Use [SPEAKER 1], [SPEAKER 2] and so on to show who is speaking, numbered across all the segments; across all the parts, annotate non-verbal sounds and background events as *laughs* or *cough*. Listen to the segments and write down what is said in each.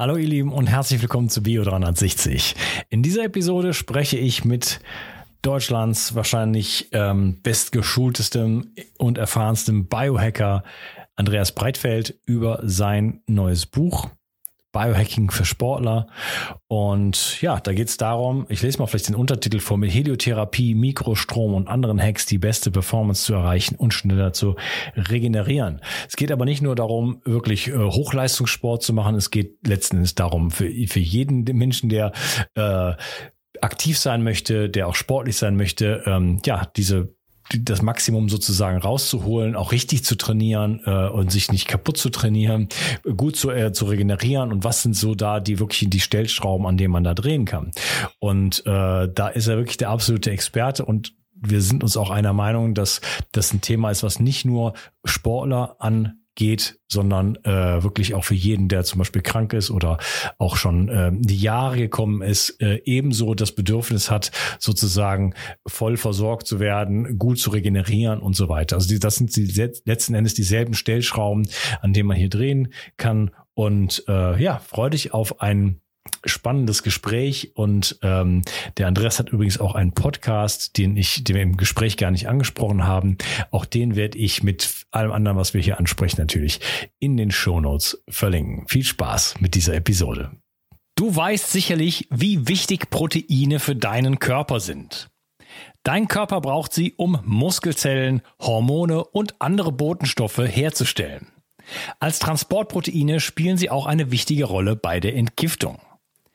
[SPEAKER 1] Hallo ihr Lieben und herzlich willkommen zu Bio 360. In dieser Episode spreche ich mit Deutschlands wahrscheinlich ähm, bestgeschultestem und erfahrenstem Biohacker Andreas Breitfeld über sein neues Buch Biohacking für Sportler. Und ja, da geht es darum, ich lese mal vielleicht den Untertitel vor, mit Heliotherapie, Mikrostrom und anderen Hacks die beste Performance zu erreichen und schneller zu regenerieren. Es geht aber nicht nur darum, wirklich äh, Hochleistungssport zu machen, es geht letzten Endes darum, für, für jeden Menschen, der äh, aktiv sein möchte, der auch sportlich sein möchte, ähm, ja, diese das Maximum sozusagen rauszuholen, auch richtig zu trainieren äh, und sich nicht kaputt zu trainieren, gut zu, äh, zu regenerieren und was sind so da die wirklich die Stellschrauben, an denen man da drehen kann. Und äh, da ist er wirklich der absolute Experte und wir sind uns auch einer Meinung, dass das ein Thema ist, was nicht nur Sportler an geht, sondern äh, wirklich auch für jeden, der zum Beispiel krank ist oder auch schon äh, die Jahre gekommen ist, äh, ebenso das Bedürfnis hat, sozusagen voll versorgt zu werden, gut zu regenerieren und so weiter. Also die, das sind die letzten Endes dieselben Stellschrauben, an denen man hier drehen kann. Und äh, ja, freu dich auf einen spannendes Gespräch und ähm, der Andreas hat übrigens auch einen Podcast, den ich, den wir im Gespräch gar nicht angesprochen haben. Auch den werde ich mit allem anderen, was wir hier ansprechen, natürlich in den Shownotes verlinken. Viel Spaß mit dieser Episode. Du weißt sicherlich, wie wichtig Proteine für deinen Körper sind. Dein Körper braucht sie, um Muskelzellen, Hormone und andere Botenstoffe herzustellen. Als Transportproteine spielen sie auch eine wichtige Rolle bei der Entgiftung.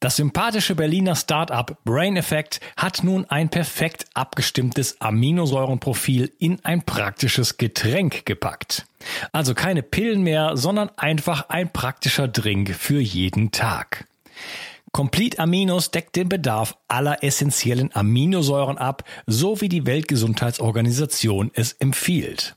[SPEAKER 1] Das sympathische Berliner Startup Brain Effect hat nun ein perfekt abgestimmtes Aminosäurenprofil in ein praktisches Getränk gepackt. Also keine Pillen mehr, sondern einfach ein praktischer Drink für jeden Tag. Complete Aminos deckt den Bedarf aller essentiellen Aminosäuren ab, so wie die Weltgesundheitsorganisation es empfiehlt.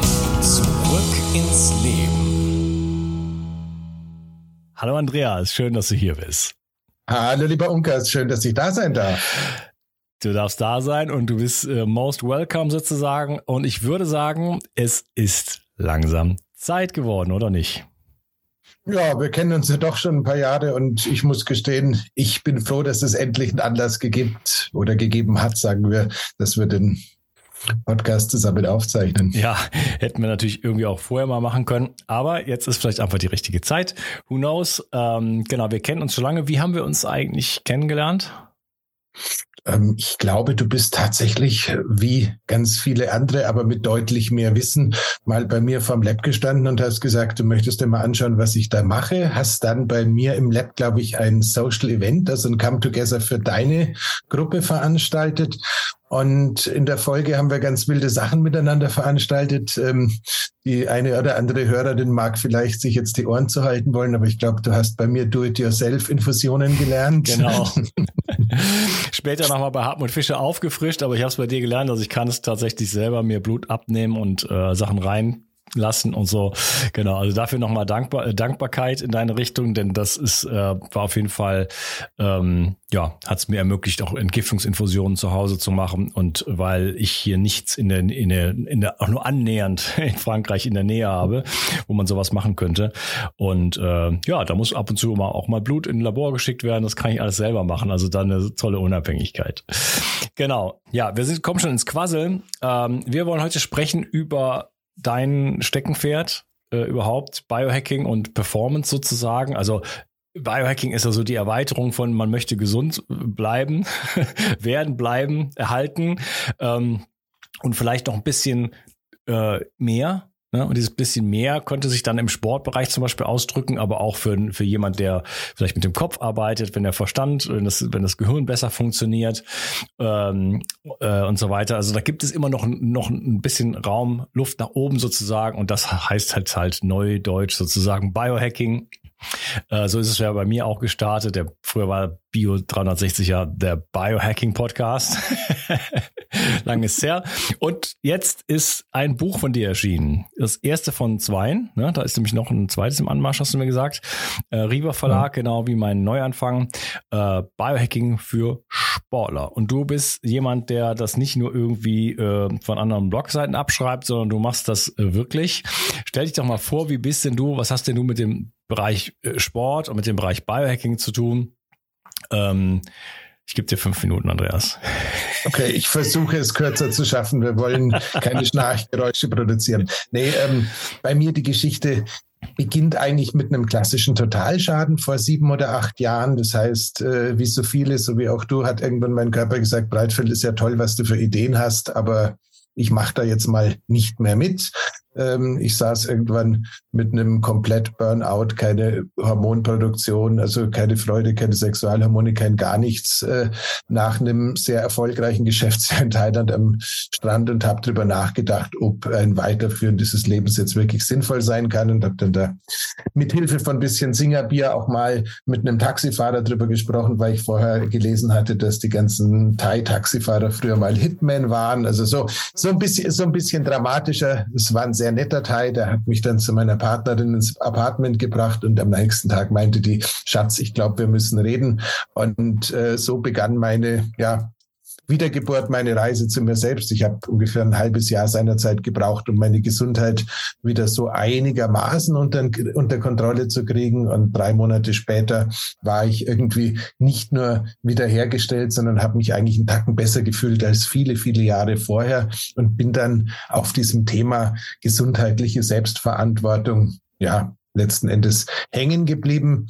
[SPEAKER 2] Zurück ins Leben.
[SPEAKER 1] Hallo Andreas, schön, dass du hier bist.
[SPEAKER 3] Hallo lieber Unkas, schön, dass ich da sein darf.
[SPEAKER 1] Du darfst da sein und du bist äh, most welcome sozusagen. Und ich würde sagen, es ist langsam Zeit geworden, oder nicht?
[SPEAKER 3] Ja, wir kennen uns ja doch schon ein paar Jahre und ich muss gestehen, ich bin froh, dass es endlich einen Anlass gibt oder gegeben hat, sagen wir, dass wir den Podcast zusammen aufzeichnen.
[SPEAKER 1] Ja, hätten wir natürlich irgendwie auch vorher mal machen können. Aber jetzt ist vielleicht einfach die richtige Zeit. Who knows? Ähm, genau, wir kennen uns schon lange. Wie haben wir uns eigentlich kennengelernt?
[SPEAKER 3] Ähm, ich glaube, du bist tatsächlich wie ganz viele andere, aber mit deutlich mehr Wissen, mal bei mir vom Lab gestanden und hast gesagt, du möchtest dir mal anschauen, was ich da mache. Hast dann bei mir im Lab, glaube ich, ein Social Event, also ein Come Together für deine Gruppe veranstaltet. Und in der Folge haben wir ganz wilde Sachen miteinander veranstaltet. Ähm, die eine oder andere Hörerin mag vielleicht sich jetzt die Ohren zu halten wollen, aber ich glaube, du hast bei mir Do-it-yourself-Infusionen gelernt.
[SPEAKER 1] Genau. *laughs* Später nochmal bei Hartmut Fischer aufgefrischt, aber ich habe es bei dir gelernt, also ich kann es tatsächlich selber mir Blut abnehmen und äh, Sachen rein lassen und so. Genau, also dafür nochmal Dankbar äh, Dankbarkeit in deine Richtung, denn das ist, äh, war auf jeden Fall, ähm, ja, hat es mir ermöglicht, auch Entgiftungsinfusionen zu Hause zu machen. Und weil ich hier nichts in der, in der, in der auch nur annähernd *laughs* in Frankreich in der Nähe habe, wo man sowas machen könnte. Und äh, ja, da muss ab und zu mal auch mal Blut in ein Labor geschickt werden. Das kann ich alles selber machen. Also dann eine tolle Unabhängigkeit. Genau. Ja, wir sind, kommen schon ins Quasseln. Ähm, wir wollen heute sprechen über dein Steckenpferd äh, überhaupt, Biohacking und Performance sozusagen? Also Biohacking ist also die Erweiterung von man möchte gesund bleiben, *laughs* werden bleiben, erhalten ähm, und vielleicht noch ein bisschen äh, mehr. Ne? Und dieses bisschen mehr könnte sich dann im Sportbereich zum Beispiel ausdrücken, aber auch für, für jemand, der vielleicht mit dem Kopf arbeitet, wenn der Verstand, wenn das, wenn das Gehirn besser funktioniert ähm, äh, und so weiter. Also da gibt es immer noch, noch ein bisschen Raum, Luft nach oben sozusagen. Und das heißt halt halt Neudeutsch sozusagen Biohacking. Äh, so ist es ja bei mir auch gestartet. Der früher war Bio 360 ja der Biohacking Podcast. *laughs* Lang ist her. Und jetzt ist ein Buch von dir erschienen. Das erste von zweien. Ne? Da ist nämlich noch ein zweites im Anmarsch, hast du mir gesagt. Äh, Riva Verlag, mhm. genau wie mein Neuanfang. Äh, Biohacking für Sportler. Und du bist jemand, der das nicht nur irgendwie äh, von anderen Blogseiten abschreibt, sondern du machst das äh, wirklich. Stell dich doch mal vor, wie bist denn du, was hast denn du mit dem Bereich äh, Sport und mit dem Bereich Biohacking zu tun? Ähm, ich gebe dir fünf Minuten, Andreas.
[SPEAKER 3] Okay, ich versuche es kürzer zu schaffen. Wir wollen keine Schnarchgeräusche produzieren. Nee, ähm, bei mir die Geschichte beginnt eigentlich mit einem klassischen Totalschaden vor sieben oder acht Jahren. Das heißt, äh, wie so viele, so wie auch du, hat irgendwann mein Körper gesagt, Breitfeld ist ja toll, was du für Ideen hast, aber ich mache da jetzt mal nicht mehr mit. Ähm, ich saß irgendwann mit einem komplett Burnout, keine Hormonproduktion, also keine Freude, keine Sexualhormone, kein gar nichts, äh, nach einem sehr erfolgreichen *laughs* Geschäftsjahr in Thailand am Strand und habe darüber nachgedacht, ob ein Weiterführen dieses Lebens jetzt wirklich sinnvoll sein kann und habe dann da mit Hilfe von ein bisschen Singerbier auch mal mit einem Taxifahrer drüber gesprochen, weil ich vorher gelesen hatte, dass die ganzen Thai-Taxifahrer früher mal Hitmen waren. Also so, so ein bisschen, so ein bisschen dramatischer. Es waren sehr netter Teil, der hat mich dann zu meiner Partnerin ins Apartment gebracht und am nächsten Tag meinte die, Schatz, ich glaube, wir müssen reden. Und äh, so begann meine ja, Wiedergeburt, meine Reise zu mir selbst. Ich habe ungefähr ein halbes Jahr seinerzeit gebraucht, um meine Gesundheit wieder so einigermaßen unter, unter Kontrolle zu kriegen. Und drei Monate später war ich irgendwie nicht nur wiederhergestellt, sondern habe mich eigentlich einen Tacken besser gefühlt als viele, viele Jahre vorher und bin dann auf diesem Thema gesundheitliche Selbstverantwortung, ja, letzten Endes hängen geblieben.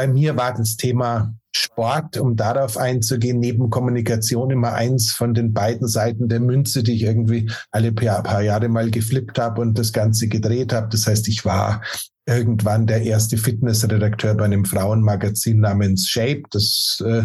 [SPEAKER 3] Bei mir war das Thema Sport, um darauf einzugehen, neben Kommunikation immer eins von den beiden Seiten der Münze, die ich irgendwie alle paar Jahre mal geflippt habe und das Ganze gedreht habe. Das heißt, ich war irgendwann der erste Fitnessredakteur bei einem Frauenmagazin namens Shape. Das äh,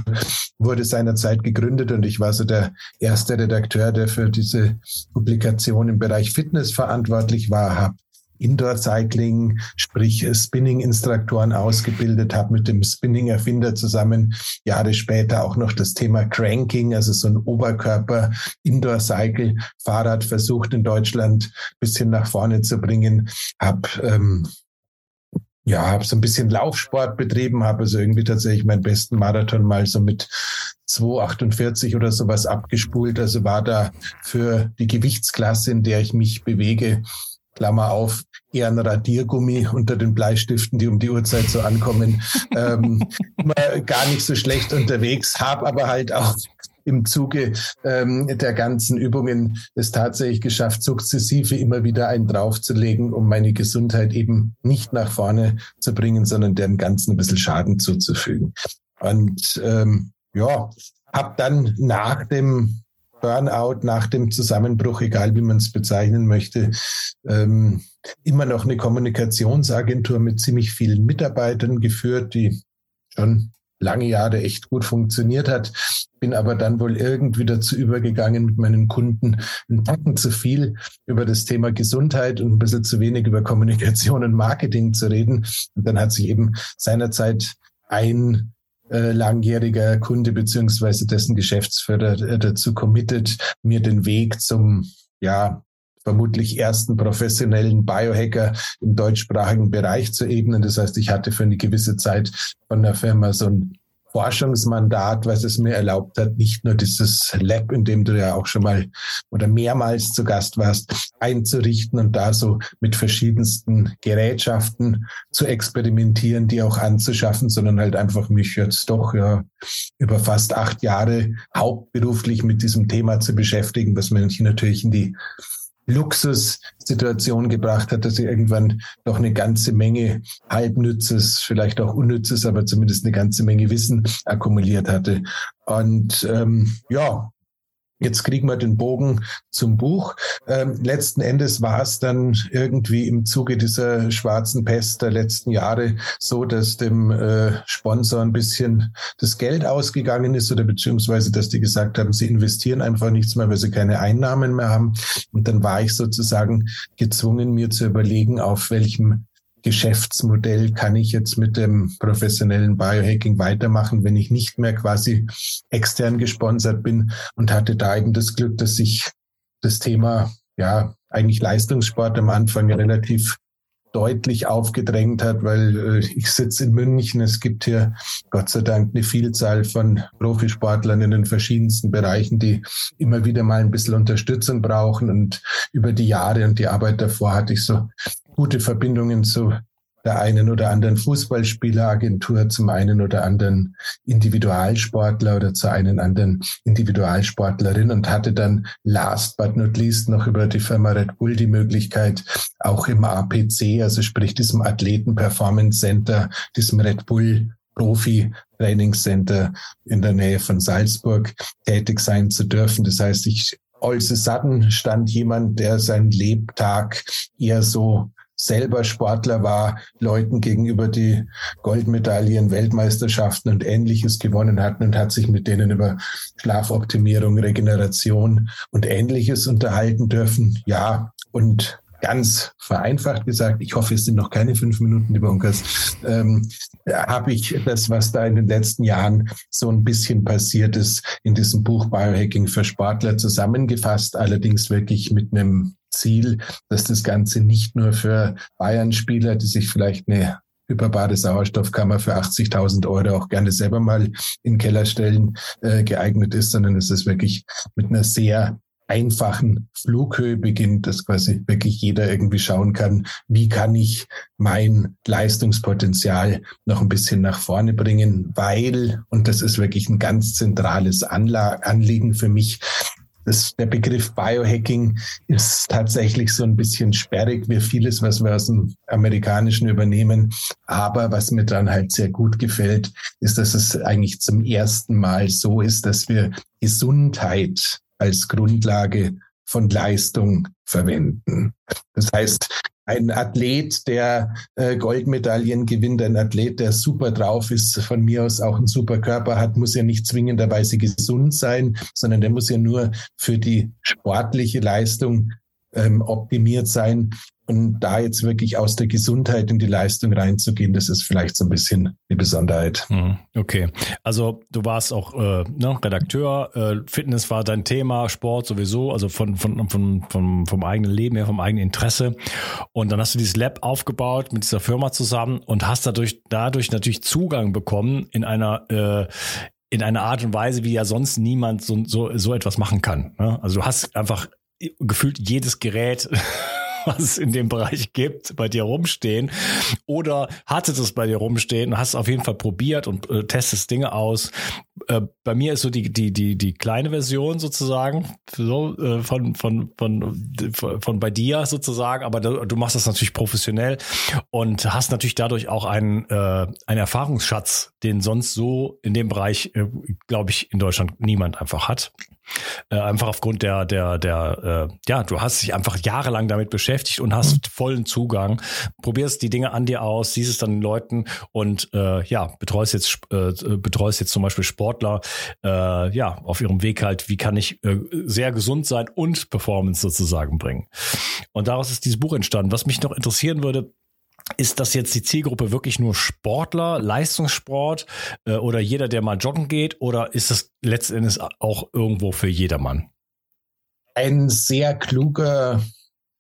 [SPEAKER 3] wurde seinerzeit gegründet und ich war so der erste Redakteur, der für diese Publikation im Bereich Fitness verantwortlich war, habe Indoor Cycling, sprich Spinning-Instruktoren ausgebildet, habe mit dem Spinning-Erfinder zusammen Jahre später auch noch das Thema Cranking, also so ein Oberkörper Indoor Cycle Fahrrad versucht in Deutschland bisschen nach vorne zu bringen, habe ähm, ja, habe so ein bisschen Laufsport betrieben, habe also irgendwie tatsächlich meinen besten Marathon mal so mit 2,48 oder sowas abgespult. Also war da für die Gewichtsklasse, in der ich mich bewege, Klammer auf, eher ein Radiergummi unter den Bleistiften, die um die Uhrzeit so ankommen, *laughs* ähm, gar nicht so schlecht unterwegs, habe aber halt auch im Zuge ähm, der ganzen Übungen es tatsächlich geschafft, sukzessive immer wieder einen draufzulegen, um meine Gesundheit eben nicht nach vorne zu bringen, sondern dem Ganzen ein bisschen Schaden zuzufügen. Und ähm, ja, habe dann nach dem Burnout nach dem Zusammenbruch, egal wie man es bezeichnen möchte, ähm, immer noch eine Kommunikationsagentur mit ziemlich vielen Mitarbeitern geführt, die schon lange Jahre echt gut funktioniert hat. Bin aber dann wohl irgendwie dazu übergegangen, mit meinen Kunden ein Tacken zu viel über das Thema Gesundheit und ein bisschen zu wenig über Kommunikation und Marketing zu reden. Und dann hat sich eben seinerzeit ein äh, langjähriger Kunde beziehungsweise dessen Geschäftsführer äh, dazu committed, mir den Weg zum ja vermutlich ersten professionellen Biohacker im deutschsprachigen Bereich zu ebnen. Das heißt, ich hatte für eine gewisse Zeit von der Firma so ein Forschungsmandat, was es mir erlaubt hat, nicht nur dieses Lab, in dem du ja auch schon mal oder mehrmals zu Gast warst, einzurichten und da so mit verschiedensten Gerätschaften zu experimentieren, die auch anzuschaffen, sondern halt einfach mich jetzt doch ja über fast acht Jahre hauptberuflich mit diesem Thema zu beschäftigen, was mich natürlich in die Luxussituation gebracht hat, dass sie irgendwann doch eine ganze Menge halbnützes, vielleicht auch unnützes, aber zumindest eine ganze Menge Wissen akkumuliert hatte. Und ähm, ja, Jetzt kriegen wir den Bogen zum Buch. Ähm, letzten Endes war es dann irgendwie im Zuge dieser schwarzen Pest der letzten Jahre so, dass dem äh, Sponsor ein bisschen das Geld ausgegangen ist oder beziehungsweise, dass die gesagt haben, sie investieren einfach nichts mehr, weil sie keine Einnahmen mehr haben. Und dann war ich sozusagen gezwungen, mir zu überlegen, auf welchem Geschäftsmodell kann ich jetzt mit dem professionellen Biohacking weitermachen, wenn ich nicht mehr quasi extern gesponsert bin und hatte da eben das Glück, dass sich das Thema, ja, eigentlich Leistungssport am Anfang relativ deutlich aufgedrängt hat, weil äh, ich sitze in München. Es gibt hier Gott sei Dank eine Vielzahl von Profisportlern in den verschiedensten Bereichen, die immer wieder mal ein bisschen Unterstützung brauchen. Und über die Jahre und die Arbeit davor hatte ich so gute Verbindungen zu der einen oder anderen Fußballspieleragentur, zum einen oder anderen Individualsportler oder zu einen anderen Individualsportlerin und hatte dann last but not least noch über die Firma Red Bull die Möglichkeit, auch im APC, also sprich diesem Athleten Performance Center, diesem Red Bull Profi Trainingscenter in der Nähe von Salzburg tätig sein zu dürfen. Das heißt, ich all sudden stand jemand, der seinen Lebtag eher so selber Sportler war, Leuten gegenüber die Goldmedaillen, Weltmeisterschaften und ähnliches gewonnen hatten und hat sich mit denen über Schlafoptimierung, Regeneration und ähnliches unterhalten dürfen. Ja, und ganz vereinfacht gesagt, ich hoffe, es sind noch keine fünf Minuten, lieber Unkas, ähm, habe ich das, was da in den letzten Jahren so ein bisschen passiert ist, in diesem Buch Biohacking für Sportler zusammengefasst, allerdings wirklich mit einem Ziel, dass das Ganze nicht nur für Bayern-Spieler, die sich vielleicht eine überbare Sauerstoffkammer für 80.000 Euro auch gerne selber mal in Keller stellen, äh, geeignet ist, sondern es ist wirklich mit einer sehr einfachen Flughöhe beginnt, dass quasi wirklich jeder irgendwie schauen kann, wie kann ich mein Leistungspotenzial noch ein bisschen nach vorne bringen, weil, und das ist wirklich ein ganz zentrales Anla Anliegen für mich, das, der Begriff Biohacking ist tatsächlich so ein bisschen sperrig wie vieles, was wir aus dem Amerikanischen übernehmen. Aber was mir dann halt sehr gut gefällt, ist, dass es eigentlich zum ersten Mal so ist, dass wir Gesundheit als Grundlage von Leistung verwenden. Das heißt, ein Athlet, der äh, Goldmedaillen gewinnt, ein Athlet, der super drauf ist, von mir aus auch einen super Körper hat, muss ja nicht zwingenderweise gesund sein, sondern der muss ja nur für die sportliche Leistung ähm, optimiert sein. Und da jetzt wirklich aus der Gesundheit in die Leistung reinzugehen, das ist vielleicht so ein bisschen die Besonderheit.
[SPEAKER 1] Mhm. Okay, also du warst auch äh, ne, Redakteur, äh, Fitness war dein Thema, Sport sowieso, also von, von, von, von, vom eigenen Leben her, vom eigenen Interesse. Und dann hast du dieses Lab aufgebaut mit dieser Firma zusammen und hast dadurch, dadurch natürlich Zugang bekommen in einer äh, in einer Art und Weise, wie ja sonst niemand so, so, so etwas machen kann. Ne? Also du hast einfach gefühlt jedes Gerät *laughs* was es in dem Bereich gibt, bei dir rumstehen. Oder hattet es bei dir rumstehen hast es auf jeden Fall probiert und äh, testest Dinge aus. Äh, bei mir ist so die, die, die, die kleine Version sozusagen, so, äh, von, von, von, von, von bei dir sozusagen, aber du, du, machst das natürlich professionell und hast natürlich dadurch auch einen, äh, einen Erfahrungsschatz, den sonst so in dem Bereich, äh, glaube ich, in Deutschland niemand einfach hat. Äh, einfach aufgrund der, der, der, äh, ja, du hast dich einfach jahrelang damit beschäftigt und hast mhm. vollen Zugang, probierst die Dinge an dir aus, siehst es dann den Leuten und äh, ja, betreust jetzt, äh, betreust jetzt zum Beispiel Sportler, äh, ja, auf ihrem Weg halt, wie kann ich sehr gesund sein und Performance sozusagen bringen. Und daraus ist dieses Buch entstanden. Was mich noch interessieren würde, ist das jetzt die Zielgruppe wirklich nur Sportler, Leistungssport äh, oder jeder, der mal joggen geht? Oder ist das letztendlich auch irgendwo für jedermann?
[SPEAKER 3] Ein sehr kluger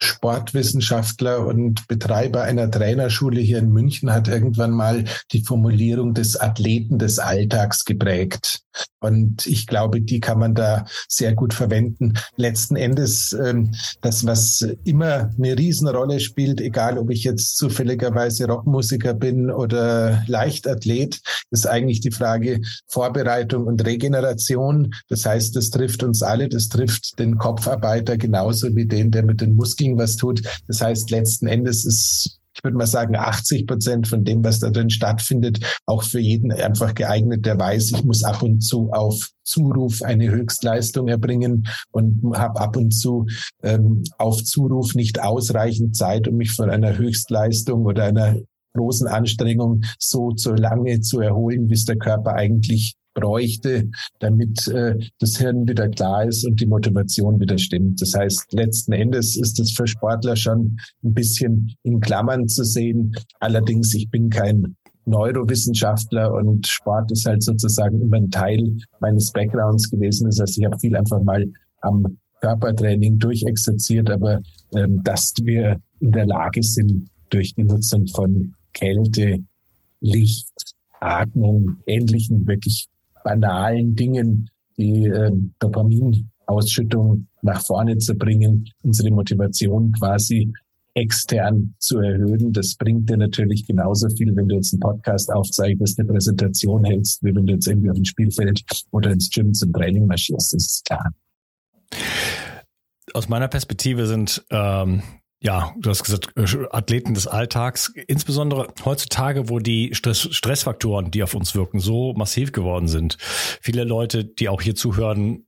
[SPEAKER 3] Sportwissenschaftler und Betreiber einer Trainerschule hier in München hat irgendwann mal die Formulierung des Athleten des Alltags geprägt. Und ich glaube, die kann man da sehr gut verwenden. Letzten Endes, ähm, das, was immer eine Riesenrolle spielt, egal ob ich jetzt zufälligerweise Rockmusiker bin oder Leichtathlet, ist eigentlich die Frage Vorbereitung und Regeneration. Das heißt, das trifft uns alle, das trifft den Kopfarbeiter genauso wie den, der mit den Muskeln was tut. Das heißt, letzten Endes ist ich würde mal sagen, 80 Prozent von dem, was da drin stattfindet, auch für jeden einfach geeignet, der weiß, ich muss ab und zu auf Zuruf eine Höchstleistung erbringen und habe ab und zu ähm, auf Zuruf nicht ausreichend Zeit, um mich von einer Höchstleistung oder einer großen Anstrengung so so lange zu erholen, bis der Körper eigentlich bräuchte, damit äh, das Hirn wieder klar ist und die Motivation wieder stimmt. Das heißt, letzten Endes ist es für Sportler schon ein bisschen in Klammern zu sehen. Allerdings, ich bin kein Neurowissenschaftler und Sport ist halt sozusagen immer ein Teil meines Backgrounds gewesen. Das heißt, ich habe viel einfach mal am Körpertraining durchexerziert, aber ähm, dass wir in der Lage sind, durch die Nutzung von Kälte, Licht, Atmung, ähnlichen wirklich banalen Dingen, die äh, Dopaminausschüttung nach vorne zu bringen, unsere Motivation quasi extern zu erhöhen. Das bringt dir natürlich genauso viel, wenn du jetzt einen Podcast aufzeichnest, eine Präsentation hältst, wie wenn du jetzt irgendwie auf dem Spielfeld oder ins Gym zum Training marschierst. Das ist klar.
[SPEAKER 1] Aus meiner Perspektive sind ähm, ja, du hast gesagt, äh, Athleten des Alltags, insbesondere heutzutage, wo die Stress, Stressfaktoren, die auf uns wirken, so massiv geworden sind. Viele Leute, die auch hier zuhören,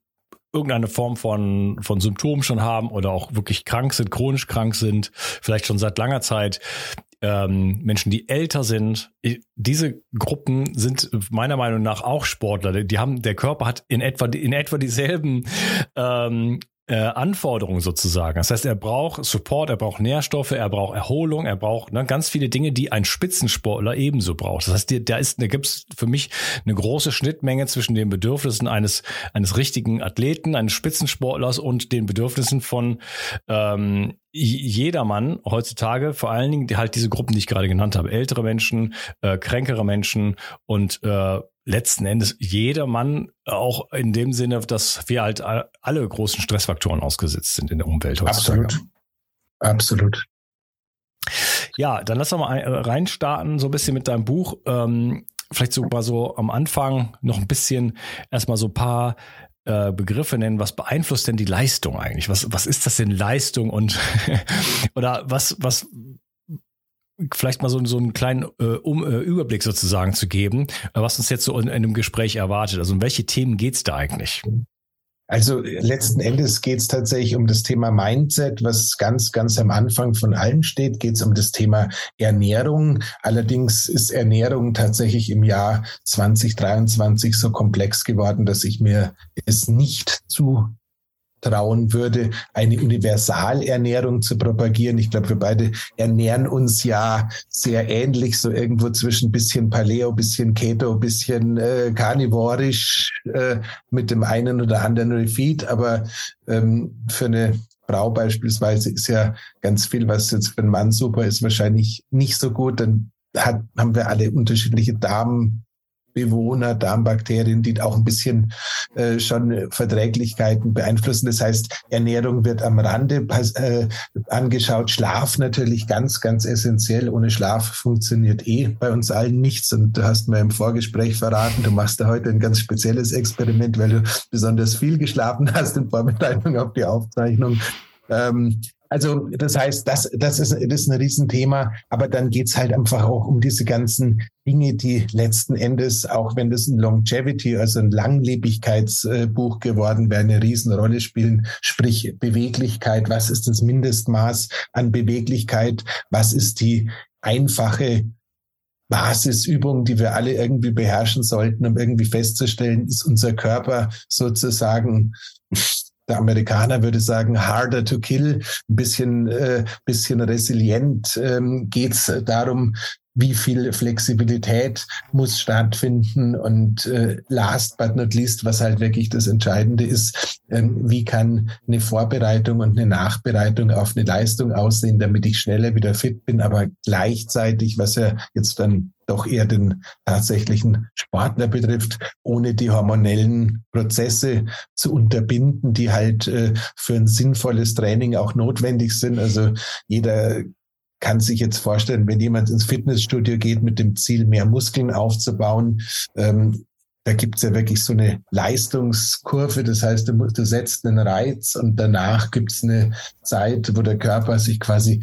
[SPEAKER 1] irgendeine Form von, von Symptomen schon haben oder auch wirklich krank sind, chronisch krank sind, vielleicht schon seit langer Zeit. Ähm, Menschen, die älter sind, diese Gruppen sind meiner Meinung nach auch Sportler. Die haben, der Körper hat in etwa, in etwa dieselben ähm, äh, sozusagen. Das heißt, er braucht Support, er braucht Nährstoffe, er braucht Erholung, er braucht ne, ganz viele Dinge, die ein Spitzensportler ebenso braucht. Das heißt, da ist, da gibt es für mich eine große Schnittmenge zwischen den Bedürfnissen eines eines richtigen Athleten, eines Spitzensportlers und den Bedürfnissen von ähm, jedermann heutzutage, vor allen Dingen die, halt diese Gruppen, die ich gerade genannt habe, ältere Menschen, äh, kränkere Menschen und äh, letzten Endes jeder Mann auch in dem Sinne, dass wir halt alle großen Stressfaktoren ausgesetzt sind in der Umwelt
[SPEAKER 3] heutzutage. Absolut. Absolut.
[SPEAKER 1] Ja, dann lass doch mal reinstarten, so ein bisschen mit deinem Buch. Ähm, vielleicht so mal so am Anfang noch ein bisschen erstmal so ein paar äh, Begriffe nennen. Was beeinflusst denn die Leistung eigentlich? Was, was ist das denn Leistung und *laughs* oder was, was vielleicht mal so, so einen kleinen äh, um, äh, Überblick sozusagen zu geben, äh, was uns jetzt so in, in einem Gespräch erwartet. Also um welche Themen geht's da eigentlich?
[SPEAKER 3] Also letzten Endes geht es tatsächlich um das Thema Mindset, was ganz, ganz am Anfang von allem steht. Geht es um das Thema Ernährung. Allerdings ist Ernährung tatsächlich im Jahr 2023 so komplex geworden, dass ich mir es nicht zu trauen würde, eine Universalernährung zu propagieren. Ich glaube, wir beide ernähren uns ja sehr ähnlich, so irgendwo zwischen bisschen Paleo, bisschen Keto, bisschen äh, karnivorisch äh, mit dem einen oder anderen Refeed. Aber ähm, für eine Frau beispielsweise ist ja ganz viel, was jetzt für einen Mann super ist, wahrscheinlich nicht so gut. Dann hat, haben wir alle unterschiedliche Darm Bewohner, Darmbakterien, die auch ein bisschen äh, schon Verträglichkeiten beeinflussen. Das heißt, Ernährung wird am Rande äh, angeschaut. Schlaf natürlich ganz, ganz essentiell. Ohne Schlaf funktioniert eh bei uns allen nichts. Und du hast mir im Vorgespräch verraten, du machst da heute ein ganz spezielles Experiment, weil du besonders viel geschlafen hast in Vorbereitung auf die Aufzeichnung. Ähm, also das heißt, das, das, ist, das ist ein Riesenthema, aber dann geht's halt einfach auch um diese ganzen Dinge, die letzten Endes, auch wenn das ein Longevity, also ein Langlebigkeitsbuch geworden wäre, eine Riesenrolle spielen, sprich Beweglichkeit, was ist das Mindestmaß an Beweglichkeit, was ist die einfache Basisübung, die wir alle irgendwie beherrschen sollten, um irgendwie festzustellen, ist unser Körper sozusagen der Amerikaner würde sagen, harder to kill, ein bisschen, äh, bisschen resilient ähm, geht es darum, wie viel Flexibilität muss stattfinden. Und äh, last but not least, was halt wirklich das Entscheidende ist, ähm, wie kann eine Vorbereitung und eine Nachbereitung auf eine Leistung aussehen, damit ich schneller wieder fit bin, aber gleichzeitig, was ja jetzt dann doch eher den tatsächlichen Sportler betrifft, ohne die hormonellen Prozesse zu unterbinden, die halt äh, für ein sinnvolles Training auch notwendig sind. Also jeder kann sich jetzt vorstellen, wenn jemand ins Fitnessstudio geht mit dem Ziel, mehr Muskeln aufzubauen, ähm, da gibt's ja wirklich so eine Leistungskurve. Das heißt, du, du setzt einen Reiz und danach gibt's eine Zeit, wo der Körper sich quasi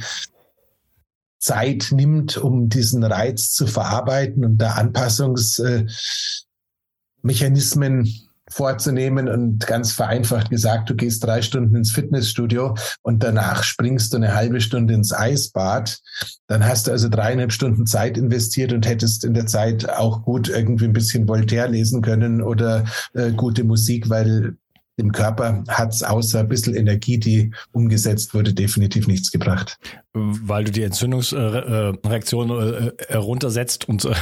[SPEAKER 3] Zeit nimmt, um diesen Reiz zu verarbeiten und da Anpassungsmechanismen vorzunehmen und ganz vereinfacht gesagt, du gehst drei Stunden ins Fitnessstudio und danach springst du eine halbe Stunde ins Eisbad, dann hast du also dreieinhalb Stunden Zeit investiert und hättest in der Zeit auch gut irgendwie ein bisschen Voltaire lesen können oder äh, gute Musik, weil dem Körper hat es außer ein bisschen Energie, die umgesetzt wurde, definitiv nichts gebracht.
[SPEAKER 1] Weil du die Entzündungsreaktion äh, äh, runtersetzt und äh,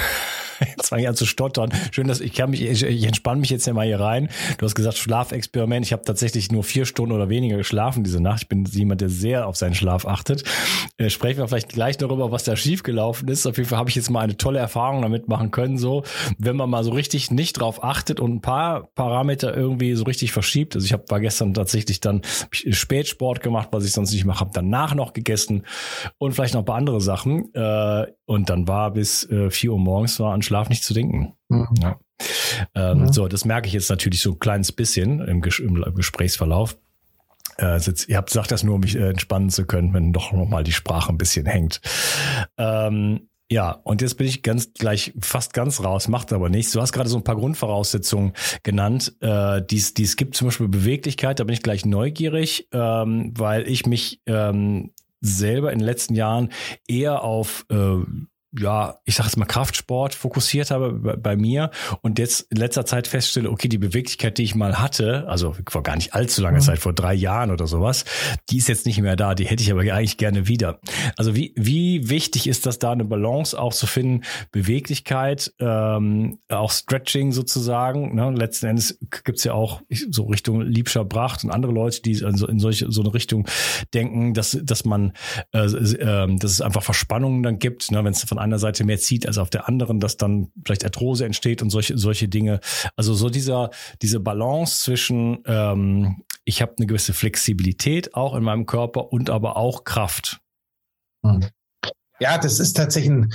[SPEAKER 1] *laughs* Jetzt fange ich an zu stottern. Schön, dass ich kann mich, ich, ich entspanne mich jetzt ja mal hier rein. Du hast gesagt Schlafexperiment. Ich habe tatsächlich nur vier Stunden oder weniger geschlafen diese Nacht. Ich bin jemand, der sehr auf seinen Schlaf achtet. Äh, sprechen wir vielleicht gleich darüber, was da schiefgelaufen ist. Auf jeden Fall habe ich jetzt mal eine tolle Erfahrung damit machen können. So, wenn man mal so richtig nicht drauf achtet und ein paar Parameter irgendwie so richtig verschiebt. Also ich habe war gestern tatsächlich dann Spätsport gemacht, was ich sonst nicht mache. Habe danach noch gegessen und vielleicht noch ein paar andere Sachen. Äh, und dann war bis äh, 4 Uhr morgens war an Schlaf nicht zu denken. Mhm. Ja. Ähm, ja. So, das merke ich jetzt natürlich so ein kleines bisschen im, Ges im Gesprächsverlauf. Äh, jetzt, ihr habt gesagt, das nur, um mich äh, entspannen zu können, wenn doch nochmal die Sprache ein bisschen hängt. Ähm, ja, und jetzt bin ich ganz gleich fast ganz raus, macht aber nichts. Du hast gerade so ein paar Grundvoraussetzungen genannt, äh, die es gibt, zum Beispiel Beweglichkeit, da bin ich gleich neugierig, ähm, weil ich mich ähm, selber in den letzten Jahren eher auf äh, ja, ich sage jetzt mal Kraftsport fokussiert habe bei, bei, mir und jetzt in letzter Zeit feststelle, okay, die Beweglichkeit, die ich mal hatte, also vor gar nicht allzu langer mhm. Zeit, vor drei Jahren oder sowas, die ist jetzt nicht mehr da, die hätte ich aber eigentlich gerne wieder. Also wie, wie wichtig ist das da eine Balance auch zu finden, Beweglichkeit, ähm, auch Stretching sozusagen, ne? letzten Endes gibt's ja auch so Richtung Liebscher Bracht und andere Leute, die in, so, in solche, so eine Richtung denken, dass, dass man, äh, äh, dass es einfach Verspannungen dann gibt, ne? wenn es von einer Seite mehr zieht als auf der anderen, dass dann vielleicht Arthrose entsteht und solche, solche Dinge. Also so dieser, diese Balance zwischen, ähm, ich habe eine gewisse Flexibilität auch in meinem Körper und aber auch Kraft.
[SPEAKER 3] Hm. Ja, das ist tatsächlich ein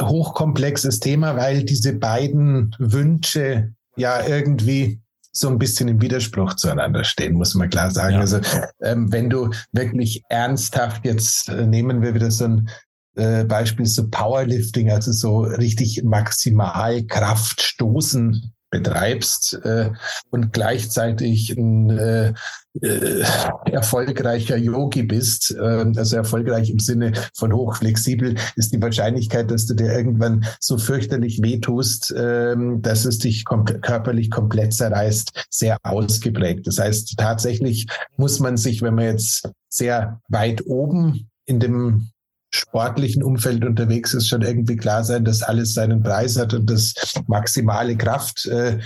[SPEAKER 3] hochkomplexes Thema, weil diese beiden Wünsche ja irgendwie so ein bisschen im Widerspruch zueinander stehen, muss man klar sagen. Ja. Also ähm, wenn du wirklich ernsthaft jetzt äh, nehmen wir wieder so ein äh, Beispiel so Powerlifting, also so richtig maximal Kraft stoßen betreibst äh, und gleichzeitig ein äh, äh, erfolgreicher Yogi bist, äh, also erfolgreich im Sinne von hochflexibel, ist die Wahrscheinlichkeit, dass du dir irgendwann so fürchterlich wehtust, äh, dass es dich kom körperlich komplett zerreißt, sehr ausgeprägt. Das heißt, tatsächlich muss man sich, wenn man jetzt sehr weit oben in dem sportlichen Umfeld unterwegs ist, schon irgendwie klar sein, dass alles seinen Preis hat und dass maximale Kraft äh,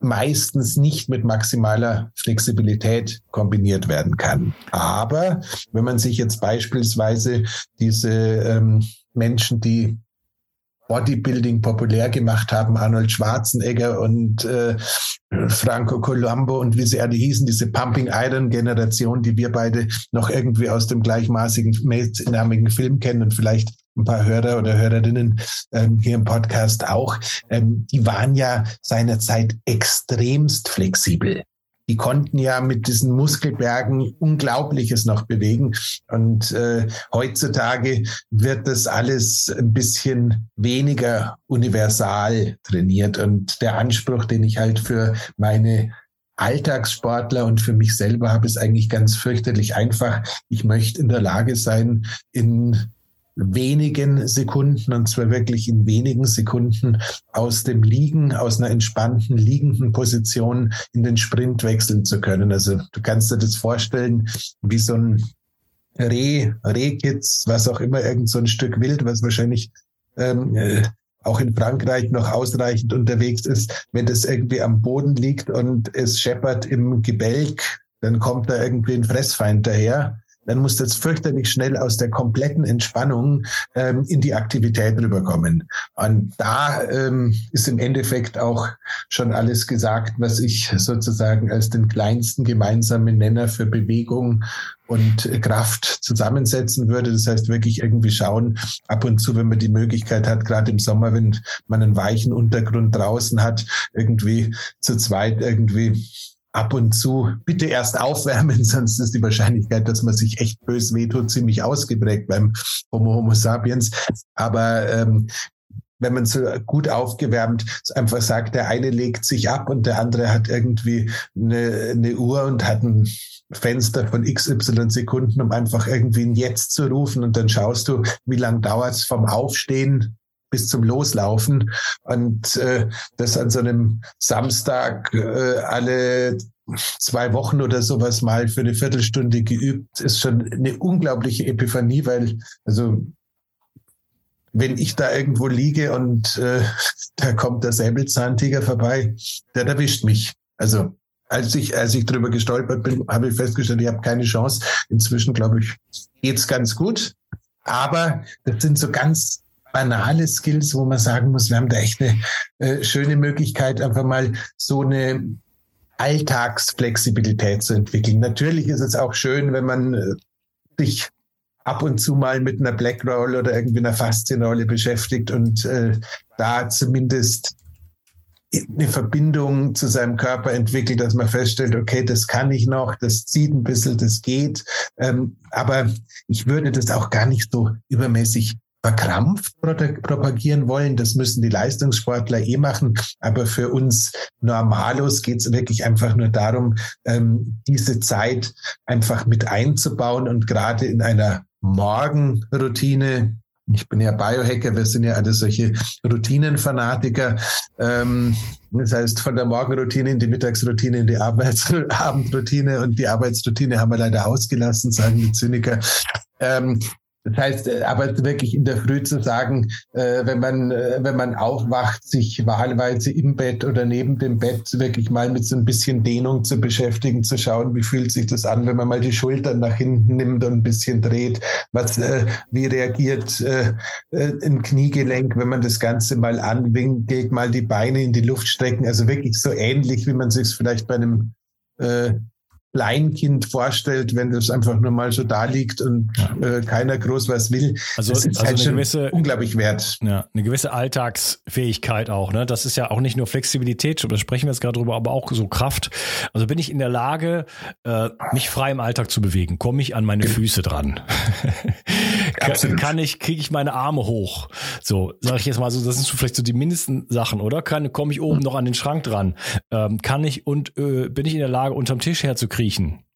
[SPEAKER 3] meistens nicht mit maximaler Flexibilität kombiniert werden kann. Aber wenn man sich jetzt beispielsweise diese ähm, Menschen, die Bodybuilding populär gemacht haben, Arnold Schwarzenegger und äh, Franco Colombo und wie sie alle hießen, diese Pumping Iron Generation, die wir beide noch irgendwie aus dem gleichmaßigen, namigen Film kennen und vielleicht ein paar Hörer oder Hörerinnen ähm, hier im Podcast auch, ähm, die waren ja seinerzeit extremst flexibel die konnten ja mit diesen Muskelbergen Unglaubliches noch bewegen. Und äh, heutzutage wird das alles ein bisschen weniger universal trainiert. Und der Anspruch, den ich halt für meine Alltagssportler und für mich selber habe, ist eigentlich ganz fürchterlich einfach. Ich möchte in der Lage sein, in wenigen Sekunden, und zwar wirklich in wenigen Sekunden aus dem Liegen, aus einer entspannten liegenden Position in den Sprint wechseln zu können. Also du kannst dir das vorstellen, wie so ein Reh, Rehkitz, was auch immer, irgend so ein Stück Wild, was wahrscheinlich ähm, äh, auch in Frankreich noch ausreichend unterwegs ist, wenn das irgendwie am Boden liegt und es scheppert im Gebälk, dann kommt da irgendwie ein Fressfeind daher dann muss das fürchterlich schnell aus der kompletten Entspannung ähm, in die Aktivität rüberkommen. Und da ähm, ist im Endeffekt auch schon alles gesagt, was ich sozusagen als den kleinsten gemeinsamen Nenner für Bewegung und Kraft zusammensetzen würde. Das heißt, wirklich irgendwie schauen, ab und zu, wenn man die Möglichkeit hat, gerade im Sommer, wenn man einen weichen Untergrund draußen hat, irgendwie zu zweit irgendwie ab und zu bitte erst aufwärmen, *laughs* sonst ist die Wahrscheinlichkeit, dass man sich echt bös wehtut, ziemlich ausgeprägt beim Homo Homo sapiens. Aber ähm, wenn man so gut aufgewärmt einfach sagt, der eine legt sich ab und der andere hat irgendwie eine, eine Uhr und hat ein Fenster von XY Sekunden, um einfach irgendwie ein Jetzt zu rufen und dann schaust du, wie lang dauert es vom Aufstehen bis zum Loslaufen. Und äh, das an so einem Samstag äh, alle zwei Wochen oder sowas mal für eine Viertelstunde geübt, ist schon eine unglaubliche Epiphanie, weil, also wenn ich da irgendwo liege und äh, *laughs* da kommt der Säbelzahntiger vorbei, der erwischt mich. Also als ich, als ich drüber gestolpert bin, habe ich festgestellt, ich habe keine Chance. Inzwischen, glaube ich, geht's ganz gut. Aber das sind so ganz banale Skills, wo man sagen muss, wir haben da echt eine äh, schöne Möglichkeit, einfach mal so eine Alltagsflexibilität zu entwickeln. Natürlich ist es auch schön, wenn man äh, sich ab und zu mal mit einer Black Roll oder irgendwie einer Faszienrolle beschäftigt und äh, da zumindest eine Verbindung zu seinem Körper entwickelt, dass man feststellt, okay, das kann ich noch, das zieht ein bisschen, das geht. Ähm, aber ich würde das auch gar nicht so übermäßig verkrampft propagieren wollen. Das müssen die Leistungssportler eh machen. Aber für uns Normalos geht es wirklich einfach nur darum, ähm, diese Zeit einfach mit einzubauen und gerade in einer Morgenroutine, ich bin ja Biohacker, wir sind ja alle solche Routinenfanatiker. Ähm, das heißt, von der Morgenroutine in die Mittagsroutine, in die Arbeits *laughs* Abendroutine und die Arbeitsroutine haben wir leider ausgelassen, sagen die Zyniker. Ähm, das heißt, äh, aber wirklich in der Früh zu sagen, äh, wenn man, äh, wenn man aufwacht, sich wahlweise im Bett oder neben dem Bett wirklich mal mit so ein bisschen Dehnung zu beschäftigen, zu schauen, wie fühlt sich das an, wenn man mal die Schultern nach hinten nimmt und ein bisschen dreht, was, wie reagiert ein Kniegelenk, wenn man das Ganze mal anwinkelt, mal die Beine in die Luft strecken, also wirklich so ähnlich, wie man sich vielleicht bei einem Kleinkind vorstellt, wenn das einfach nur mal so da liegt und äh, keiner groß was will.
[SPEAKER 1] Also, das ist also halt eine gewisse,
[SPEAKER 3] unglaublich wert.
[SPEAKER 1] Ja, eine gewisse Alltagsfähigkeit auch. Ne? Das ist ja auch nicht nur Flexibilität, da sprechen wir jetzt gerade drüber, aber auch so Kraft. Also bin ich in der Lage, äh, mich frei im Alltag zu bewegen? Komme ich an meine Füße dran? *laughs* kann, kann ich, kriege ich meine Arme hoch? So, sage ich jetzt mal so, das sind so vielleicht so die mindesten Sachen, oder? Kann, komme ich oben noch an den Schrank dran? Ähm, kann ich und äh, bin ich in der Lage, unterm Tisch herzukriegen? kriechen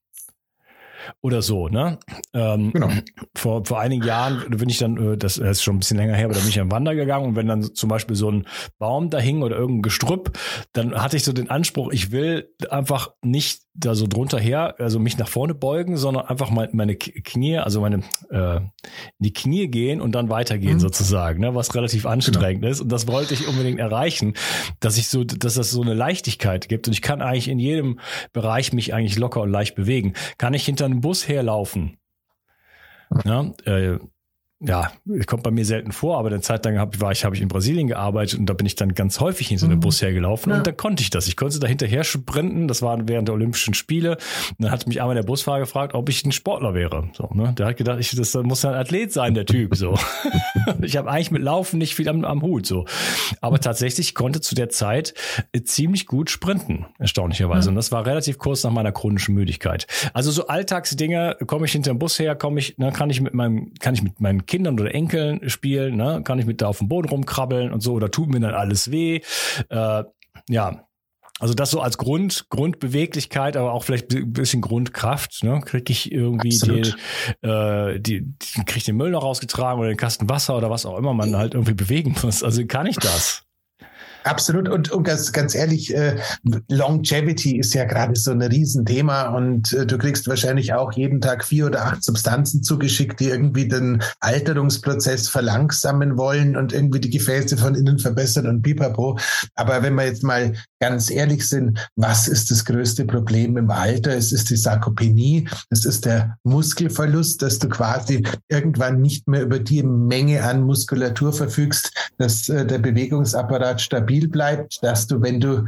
[SPEAKER 1] oder so, ne? Ähm, genau. vor, vor einigen Jahren bin ich dann, äh, das ist schon ein bisschen länger her, aber da bin ich am Wander gegangen und wenn dann zum Beispiel so ein Baum da hing oder irgendein Gestrüpp, dann hatte ich so den Anspruch, ich will einfach nicht da so drunter her, also mich nach vorne beugen, sondern einfach mal meine Knie, also meine äh, in die Knie gehen und dann weitergehen mhm. sozusagen, ne, was relativ anstrengend genau. ist. Und das wollte ich unbedingt erreichen, dass ich so, dass das so eine Leichtigkeit gibt. Und ich kann eigentlich in jedem Bereich mich eigentlich locker und leicht bewegen. Kann ich hinter einem Bus herlaufen? Ja, äh, ja, kommt bei mir selten vor, aber eine Zeit lang hab, war ich, habe ich in Brasilien gearbeitet und da bin ich dann ganz häufig in so einem mhm. Bus hergelaufen ja. und dann konnte ich das. Ich konnte da hinterher sprinten, das war während der Olympischen Spiele. Und dann hat mich einmal der Busfahrer gefragt, ob ich ein Sportler wäre. So, ne? Der hat gedacht, ich, das muss ein Athlet sein, der Typ. So. *laughs* *laughs* ich habe eigentlich mit Laufen nicht viel am, am Hut. So. Aber tatsächlich konnte zu der Zeit äh, ziemlich gut sprinten, erstaunlicherweise. Ja. Und das war relativ kurz nach meiner chronischen Müdigkeit. Also so Alltagsdinge, komme ich hinter dem Bus her, komme ich, dann kann ich mit meinem, kann ich mit meinen Kindern oder Enkeln spielen, ne? kann ich mit da auf dem Boden rumkrabbeln und so, oder tut mir dann alles weh. Äh, ja, Also das so als Grund, Grundbeweglichkeit, aber auch vielleicht ein bisschen Grundkraft, ne? Kriege ich irgendwie die, äh, die, die krieg ich den Müll noch rausgetragen oder den Kasten Wasser oder was auch immer man halt irgendwie bewegen muss. Also kann ich das?
[SPEAKER 3] Absolut. Und, und ganz, ganz ehrlich, äh, Longevity ist ja gerade so ein Riesenthema und äh, du kriegst wahrscheinlich auch jeden Tag vier oder acht Substanzen zugeschickt, die irgendwie den Alterungsprozess verlangsamen wollen und irgendwie die Gefäße von innen verbessern und pipapo. Aber wenn wir jetzt mal ganz ehrlich sind, was ist das größte Problem im Alter? Es ist die Sarkopenie, es ist der Muskelverlust, dass du quasi irgendwann nicht mehr über die Menge an Muskulatur verfügst, dass äh, der Bewegungsapparat stabil bleibt, dass du, wenn du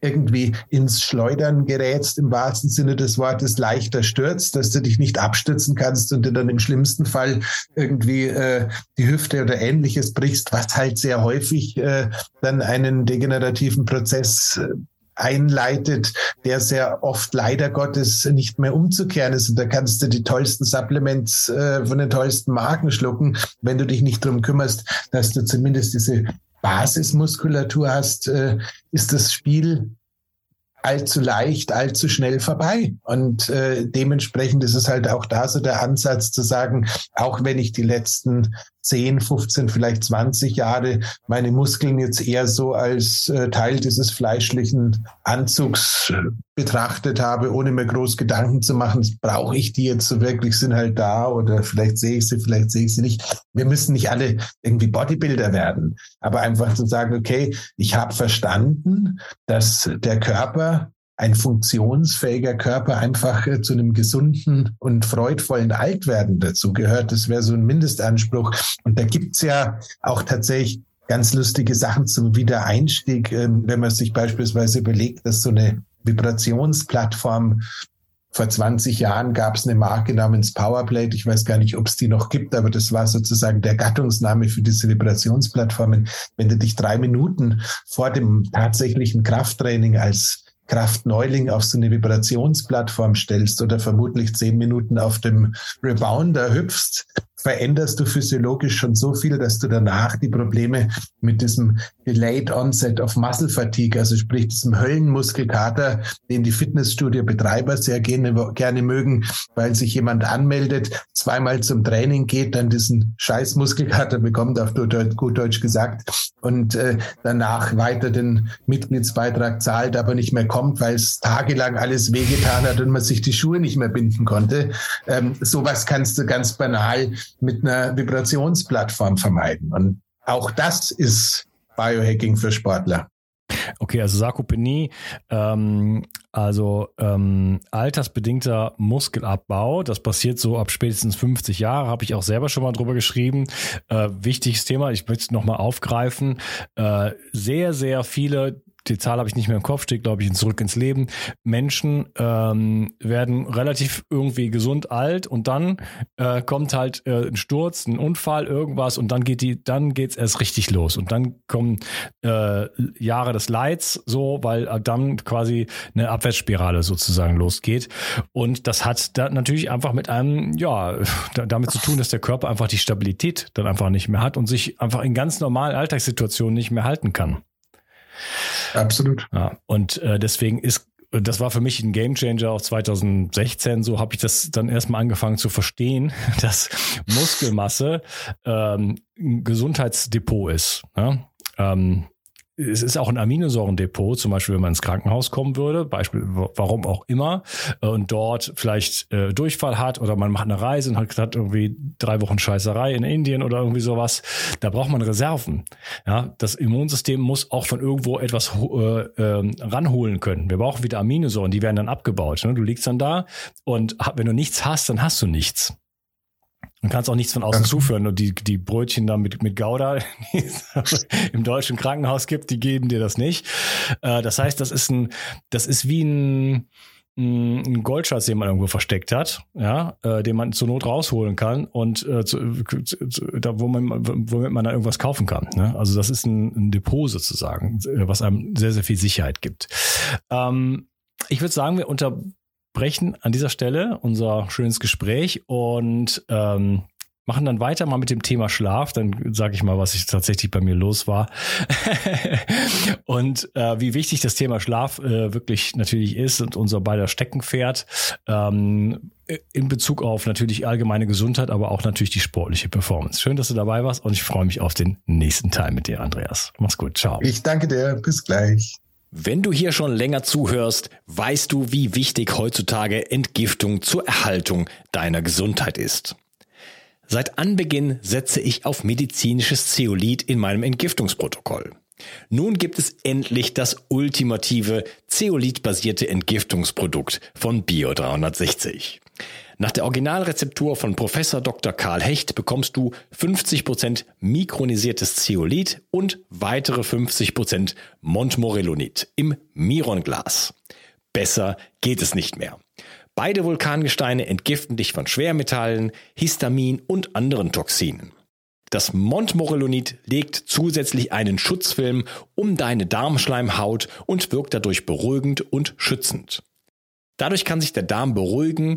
[SPEAKER 3] irgendwie ins Schleudern gerätst, im wahrsten Sinne des Wortes leichter stürzt, dass du dich nicht abstützen kannst und dir dann im schlimmsten Fall irgendwie äh, die Hüfte oder ähnliches brichst, was halt sehr häufig äh, dann einen degenerativen Prozess äh, einleitet, der sehr oft leider Gottes nicht mehr umzukehren ist. Und da kannst du die tollsten Supplements äh, von den tollsten Marken schlucken, wenn du dich nicht drum kümmerst, dass du zumindest diese Basismuskulatur hast, äh, ist das Spiel allzu leicht, allzu schnell vorbei. Und äh, dementsprechend ist es halt auch da so der Ansatz zu sagen, auch wenn ich die letzten 10, 15, vielleicht 20 Jahre meine Muskeln jetzt eher so als äh, Teil dieses fleischlichen Anzugs betrachtet habe, ohne mir groß Gedanken zu machen, brauche ich die jetzt so wirklich, sind halt da oder vielleicht sehe ich sie, vielleicht sehe ich sie nicht. Wir müssen nicht alle irgendwie Bodybuilder werden, aber einfach zu sagen, okay, ich habe verstanden, dass der Körper ein funktionsfähiger Körper einfach äh, zu einem gesunden und freudvollen Altwerden dazu gehört. Das wäre so ein Mindestanspruch. Und da gibt's ja auch tatsächlich ganz lustige Sachen zum Wiedereinstieg, ähm, wenn man sich beispielsweise überlegt, dass so eine Vibrationsplattform vor 20 Jahren gab es eine Marke namens Powerplate. Ich weiß gar nicht, ob es die noch gibt, aber das war sozusagen der Gattungsname für diese Vibrationsplattformen. Wenn du dich drei Minuten vor dem tatsächlichen Krafttraining als Kraftneuling auf so eine Vibrationsplattform stellst oder vermutlich zehn Minuten auf dem Rebounder hüpfst, veränderst du physiologisch schon so viel, dass du danach die Probleme mit diesem Delayed Onset of Muscle Fatigue, also sprich diesem Höllenmuskelkater, den die Fitnessstudio-Betreiber sehr gerne, gerne mögen, weil sich jemand anmeldet, zweimal zum Training geht, dann diesen scheiß Muskelkater bekommt, auf gut Deutsch gesagt, und äh, danach weiter den Mitgliedsbeitrag zahlt, aber nicht mehr kommt, weil es tagelang alles wehgetan hat und man sich die Schuhe nicht mehr binden konnte. Ähm, sowas kannst du ganz banal mit einer Vibrationsplattform vermeiden. Und auch das ist Biohacking für Sportler.
[SPEAKER 1] Okay, also Sarkopenie, ähm, also ähm, altersbedingter Muskelabbau, das passiert so ab spätestens 50 Jahre, habe ich auch selber schon mal drüber geschrieben. Äh, wichtiges Thema, ich möchte es nochmal aufgreifen. Äh, sehr, sehr viele die Zahl habe ich nicht mehr im Kopf, steht, glaube ich, in Zurück ins Leben. Menschen ähm, werden relativ irgendwie gesund alt und dann äh, kommt halt äh, ein Sturz, ein Unfall, irgendwas und dann geht die, dann geht's erst richtig los und dann kommen äh, Jahre des Leids, so, weil dann quasi eine Abwärtsspirale sozusagen losgeht. Und das hat da natürlich einfach mit einem, ja, damit zu tun, dass der Körper einfach die Stabilität dann einfach nicht mehr hat und sich einfach in ganz normalen Alltagssituationen nicht mehr halten kann.
[SPEAKER 3] Absolut.
[SPEAKER 1] Ja, und äh, deswegen ist das war für mich ein Gamechanger auch 2016. So habe ich das dann erstmal angefangen zu verstehen, *laughs* dass Muskelmasse ähm, ein Gesundheitsdepot ist. Ja? Ähm, es ist auch ein Aminosäurendepot, zum Beispiel, wenn man ins Krankenhaus kommen würde, Beispiel, warum auch immer, äh, und dort vielleicht äh, Durchfall hat oder man macht eine Reise und hat, hat irgendwie drei Wochen Scheißerei in Indien oder irgendwie sowas, da braucht man Reserven. Ja, das Immunsystem muss auch von irgendwo etwas äh, äh, ranholen können. Wir brauchen wieder Aminosäuren, die werden dann abgebaut. Ne? Du liegst dann da und wenn du nichts hast, dann hast du nichts. Du kannst auch nichts von außen zuführen. Und die, die Brötchen da mit, mit Gouda, *laughs* die es im deutschen Krankenhaus gibt, die geben dir das nicht. Äh, das heißt, das ist ein, das ist wie ein, ein Goldschatz, den man irgendwo versteckt hat, ja, äh, den man zur Not rausholen kann und äh, zu, zu, da, wo man, womit man da irgendwas kaufen kann. Ne? Also das ist ein, ein Depot sozusagen, was einem sehr, sehr viel Sicherheit gibt. Ähm, ich würde sagen, wir unter unterbrechen an dieser Stelle unser schönes Gespräch und ähm,
[SPEAKER 4] machen dann weiter mal mit dem Thema Schlaf. Dann sage ich mal, was ich tatsächlich bei mir los war. *laughs* und äh, wie wichtig das Thema Schlaf äh, wirklich natürlich ist und unser beider Steckenpferd. Ähm, in Bezug auf natürlich allgemeine Gesundheit, aber auch natürlich die sportliche Performance. Schön, dass du dabei warst und ich freue mich auf den nächsten Teil mit dir, Andreas. Mach's gut. Ciao.
[SPEAKER 3] Ich danke dir. Bis gleich.
[SPEAKER 1] Wenn du hier schon länger zuhörst, weißt du, wie wichtig heutzutage Entgiftung zur Erhaltung deiner Gesundheit ist. Seit Anbeginn setze ich auf medizinisches Zeolit in meinem Entgiftungsprotokoll. Nun gibt es endlich das ultimative Zeolit-basierte Entgiftungsprodukt von Bio 360. Nach der Originalrezeptur von Professor Dr. Karl Hecht bekommst du 50% mikronisiertes Zeolit und weitere 50% Montmorillonit im Mironglas. Besser geht es nicht mehr. Beide Vulkangesteine entgiften dich von Schwermetallen, Histamin und anderen Toxinen. Das Montmorillonit legt zusätzlich einen Schutzfilm um deine Darmschleimhaut und wirkt dadurch beruhigend und schützend. Dadurch kann sich der Darm beruhigen,